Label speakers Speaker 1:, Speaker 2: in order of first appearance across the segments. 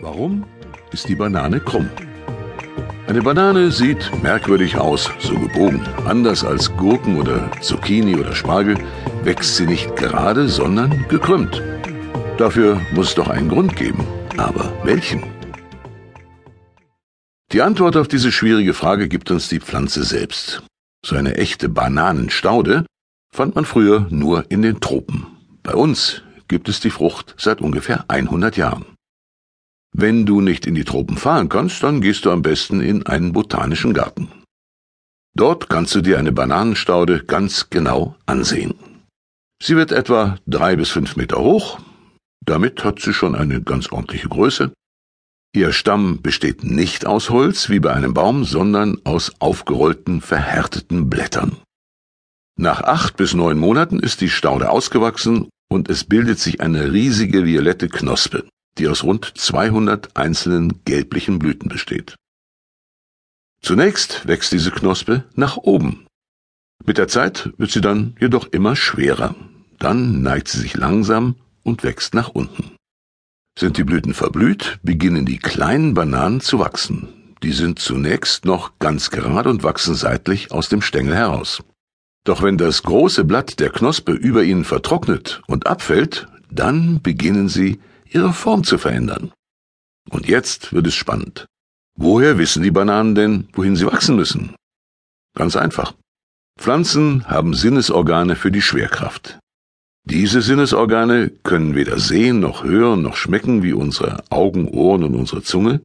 Speaker 1: Warum ist die Banane krumm? Eine Banane sieht merkwürdig aus, so gebogen. Anders als Gurken oder Zucchini oder Spargel wächst sie nicht gerade, sondern gekrümmt. Dafür muss es doch einen Grund geben. Aber welchen? Die Antwort auf diese schwierige Frage gibt uns die Pflanze selbst. So eine echte Bananenstaude fand man früher nur in den Tropen. Bei uns gibt es die Frucht seit ungefähr 100 Jahren. Wenn du nicht in die Tropen fahren kannst, dann gehst du am besten in einen botanischen Garten. Dort kannst du dir eine Bananenstaude ganz genau ansehen. Sie wird etwa drei bis fünf Meter hoch. Damit hat sie schon eine ganz ordentliche Größe. Ihr Stamm besteht nicht aus Holz wie bei einem Baum, sondern aus aufgerollten, verhärteten Blättern. Nach acht bis neun Monaten ist die Staude ausgewachsen und es bildet sich eine riesige violette Knospe die aus rund 200 einzelnen gelblichen Blüten besteht. Zunächst wächst diese Knospe nach oben. Mit der Zeit wird sie dann jedoch immer schwerer. Dann neigt sie sich langsam und wächst nach unten. Sind die Blüten verblüht, beginnen die kleinen Bananen zu wachsen. Die sind zunächst noch ganz gerade und wachsen seitlich aus dem Stängel heraus. Doch wenn das große Blatt der Knospe über ihnen vertrocknet und abfällt, dann beginnen sie ihre Form zu verändern. Und jetzt wird es spannend. Woher wissen die Bananen denn, wohin sie wachsen müssen? Ganz einfach. Pflanzen haben Sinnesorgane für die Schwerkraft. Diese Sinnesorgane können weder sehen noch hören noch schmecken wie unsere Augen, Ohren und unsere Zunge.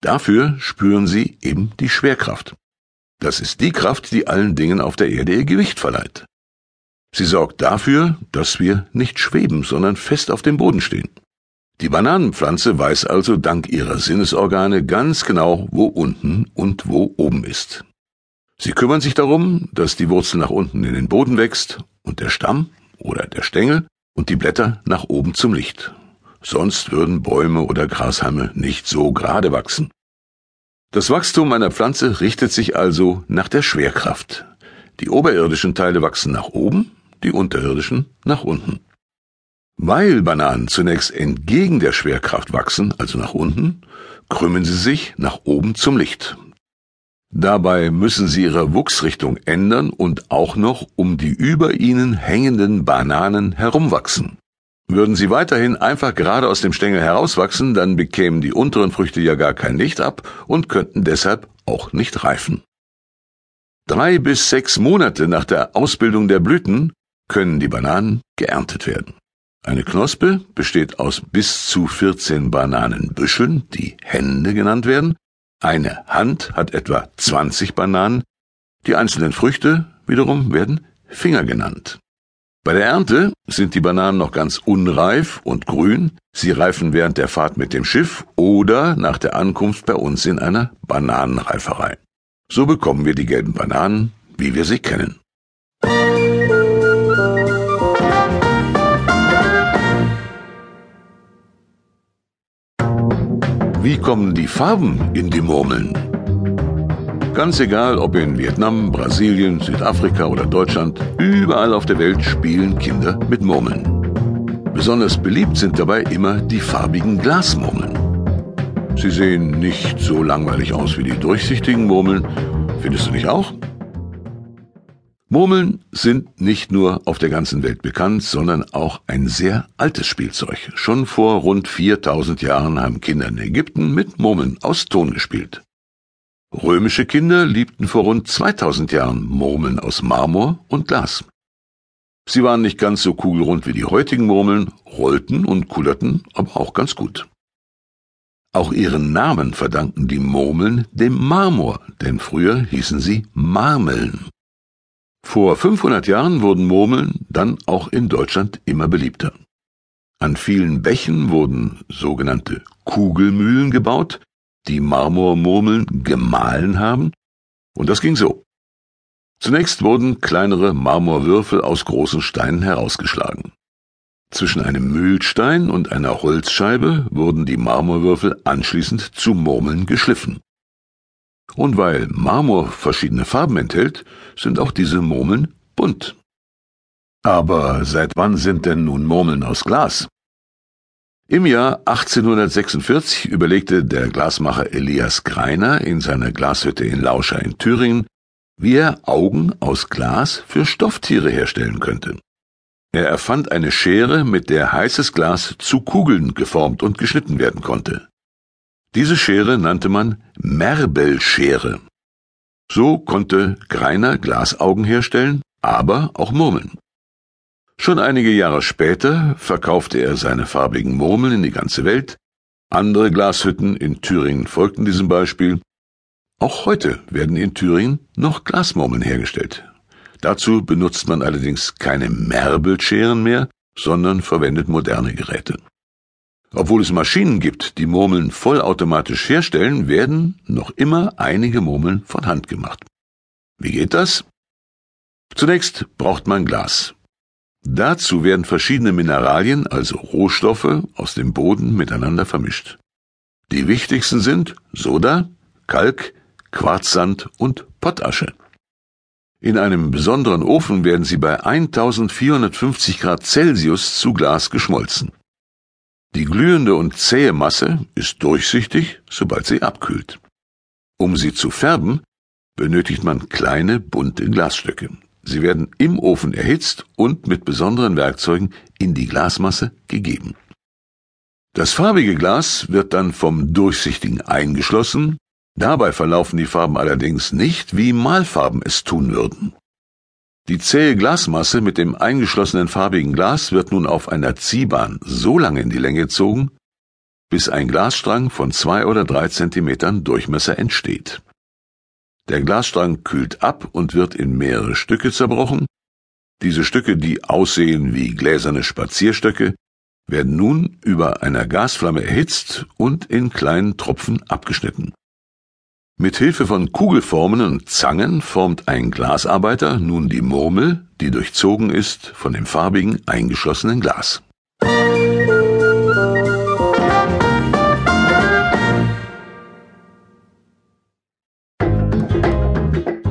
Speaker 1: Dafür spüren sie eben die Schwerkraft. Das ist die Kraft, die allen Dingen auf der Erde ihr Gewicht verleiht. Sie sorgt dafür, dass wir nicht schweben, sondern fest auf dem Boden stehen. Die Bananenpflanze weiß also dank ihrer Sinnesorgane ganz genau, wo unten und wo oben ist. Sie kümmern sich darum, dass die Wurzel nach unten in den Boden wächst und der Stamm oder der Stängel und die Blätter nach oben zum Licht. Sonst würden Bäume oder Grashalme nicht so gerade wachsen. Das Wachstum einer Pflanze richtet sich also nach der Schwerkraft. Die oberirdischen Teile wachsen nach oben, die unterirdischen nach unten. Weil Bananen zunächst entgegen der Schwerkraft wachsen, also nach unten, krümmen sie sich nach oben zum Licht. Dabei müssen sie ihre Wuchsrichtung ändern und auch noch um die über ihnen hängenden Bananen herumwachsen. Würden sie weiterhin einfach gerade aus dem Stängel herauswachsen, dann bekämen die unteren Früchte ja gar kein Licht ab und könnten deshalb auch nicht reifen. Drei bis sechs Monate nach der Ausbildung der Blüten können die Bananen geerntet werden. Eine Knospe besteht aus bis zu 14 Bananenbüscheln, die Hände genannt werden. Eine Hand hat etwa 20 Bananen. Die einzelnen Früchte wiederum werden Finger genannt. Bei der Ernte sind die Bananen noch ganz unreif und grün. Sie reifen während der Fahrt mit dem Schiff oder nach der Ankunft bei uns in einer Bananenreiferei. So bekommen wir die gelben Bananen, wie wir sie kennen. Wie kommen die Farben in die Murmeln? Ganz egal, ob in Vietnam, Brasilien, Südafrika oder Deutschland, überall auf der Welt spielen Kinder mit Murmeln. Besonders beliebt sind dabei immer die farbigen Glasmurmeln. Sie sehen nicht so langweilig aus wie die durchsichtigen Murmeln. Findest du nicht auch? Murmeln sind nicht nur auf der ganzen Welt bekannt, sondern auch ein sehr altes Spielzeug. Schon vor rund 4000 Jahren haben Kinder in Ägypten mit Murmeln aus Ton gespielt. Römische Kinder liebten vor rund 2000 Jahren Murmeln aus Marmor und Glas. Sie waren nicht ganz so kugelrund wie die heutigen Murmeln, rollten und kullerten aber auch ganz gut. Auch ihren Namen verdanken die Murmeln dem Marmor, denn früher hießen sie Marmeln. Vor 500 Jahren wurden Murmeln dann auch in Deutschland immer beliebter. An vielen Bächen wurden sogenannte Kugelmühlen gebaut, die Marmormurmeln gemahlen haben, und das ging so. Zunächst wurden kleinere Marmorwürfel aus großen Steinen herausgeschlagen. Zwischen einem Mühlstein und einer Holzscheibe wurden die Marmorwürfel anschließend zu Murmeln geschliffen. Und weil Marmor verschiedene Farben enthält, sind auch diese Murmeln bunt. Aber seit wann sind denn nun Murmeln aus Glas? Im Jahr 1846 überlegte der Glasmacher Elias Greiner in seiner Glashütte in Lauscha in Thüringen, wie er Augen aus Glas für Stofftiere herstellen könnte. Er erfand eine Schere, mit der heißes Glas zu Kugeln geformt und geschnitten werden konnte. Diese Schere nannte man Merbelschere. So konnte Greiner Glasaugen herstellen, aber auch Murmeln. Schon einige Jahre später verkaufte er seine farbigen Murmeln in die ganze Welt, andere Glashütten in Thüringen folgten diesem Beispiel. Auch heute werden in Thüringen noch Glasmurmeln hergestellt. Dazu benutzt man allerdings keine Merbelscheren mehr, sondern verwendet moderne Geräte. Obwohl es Maschinen gibt, die Murmeln vollautomatisch herstellen, werden noch immer einige Murmeln von Hand gemacht. Wie geht das? Zunächst braucht man Glas. Dazu werden verschiedene Mineralien, also Rohstoffe, aus dem Boden miteinander vermischt. Die wichtigsten sind Soda, Kalk, Quarzsand und Pottasche. In einem besonderen Ofen werden sie bei 1450 Grad Celsius zu Glas geschmolzen. Die glühende und zähe Masse ist durchsichtig, sobald sie abkühlt. Um sie zu färben, benötigt man kleine bunte Glasstücke. Sie werden im Ofen erhitzt und mit besonderen Werkzeugen in die Glasmasse gegeben. Das farbige Glas wird dann vom durchsichtigen eingeschlossen, dabei verlaufen die Farben allerdings nicht, wie Malfarben es tun würden. Die zähe Glasmasse mit dem eingeschlossenen farbigen Glas wird nun auf einer Ziehbahn so lange in die Länge gezogen, bis ein Glasstrang von zwei oder drei Zentimetern Durchmesser entsteht. Der Glasstrang kühlt ab und wird in mehrere Stücke zerbrochen. Diese Stücke, die aussehen wie gläserne Spazierstöcke, werden nun über einer Gasflamme erhitzt und in kleinen Tropfen abgeschnitten. Mit Hilfe von Kugelformen und Zangen formt ein Glasarbeiter nun die Murmel, die durchzogen ist von dem farbigen eingeschlossenen Glas.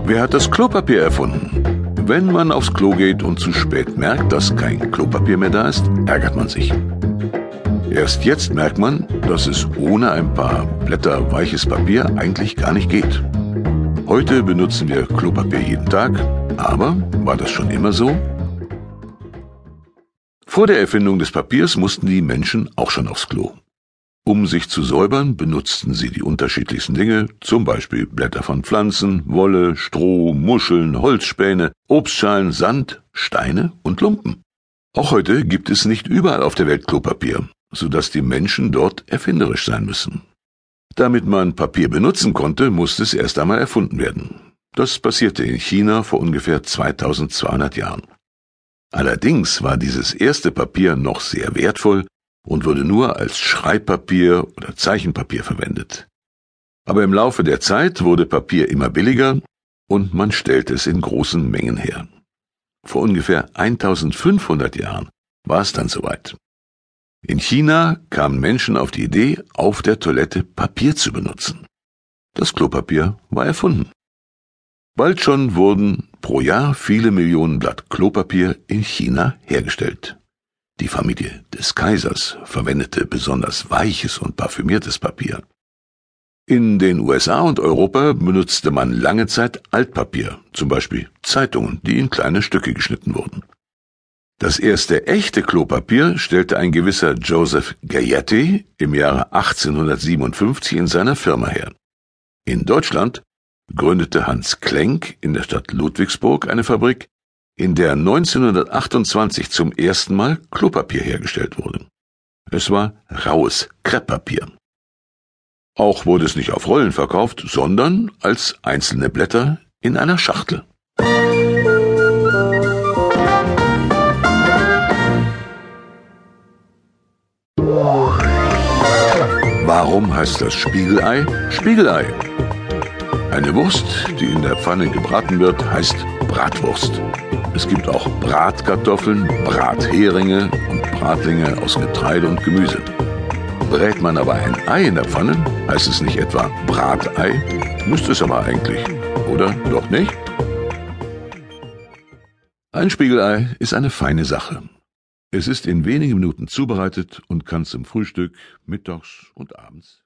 Speaker 1: Wer hat das Klopapier erfunden? Wenn man aufs Klo geht und zu spät merkt, dass kein Klopapier mehr da ist, ärgert man sich. Erst jetzt merkt man, dass es ohne ein paar Blätter weiches Papier eigentlich gar nicht geht. Heute benutzen wir Klopapier jeden Tag, aber war das schon immer so? Vor der Erfindung des Papiers mussten die Menschen auch schon aufs Klo. Um sich zu säubern, benutzten sie die unterschiedlichsten Dinge, zum Beispiel Blätter von Pflanzen, Wolle, Stroh, Muscheln, Holzspäne, Obstschalen, Sand, Steine und Lumpen. Auch heute gibt es nicht überall auf der Welt Klopapier, so dass die Menschen dort erfinderisch sein müssen. Damit man Papier benutzen konnte, musste es erst einmal erfunden werden. Das passierte in China vor ungefähr 2200 Jahren. Allerdings war dieses erste Papier noch sehr wertvoll und wurde nur als Schreibpapier oder Zeichenpapier verwendet. Aber im Laufe der Zeit wurde Papier immer billiger und man stellte es in großen Mengen her. Vor ungefähr 1500 Jahren war es dann soweit. In China kamen Menschen auf die Idee, auf der Toilette Papier zu benutzen. Das Klopapier war erfunden. Bald schon wurden pro Jahr viele Millionen Blatt Klopapier in China hergestellt. Die Familie des Kaisers verwendete besonders weiches und parfümiertes Papier. In den USA und Europa benutzte man lange Zeit Altpapier, zum Beispiel Zeitungen, die in kleine Stücke geschnitten wurden. Das erste echte Klopapier stellte ein gewisser Joseph Gayetti im Jahre 1857 in seiner Firma her. In Deutschland gründete Hans Klenk in der Stadt Ludwigsburg eine Fabrik, in der 1928 zum ersten Mal Klopapier hergestellt wurde. Es war raues Krepppapier. Auch wurde es nicht auf Rollen verkauft, sondern als einzelne Blätter in einer Schachtel. Warum heißt das Spiegelei Spiegelei? Eine Wurst, die in der Pfanne gebraten wird, heißt Bratwurst. Es gibt auch Bratkartoffeln, Bratheringe und Bratlinge aus Getreide und Gemüse. Brät man aber ein Ei in der Pfanne, heißt es nicht etwa Bratei, müsste es aber eigentlich, oder doch nicht? Ein Spiegelei ist eine feine Sache. Es ist in wenigen Minuten zubereitet und kann zum Frühstück, mittags und abends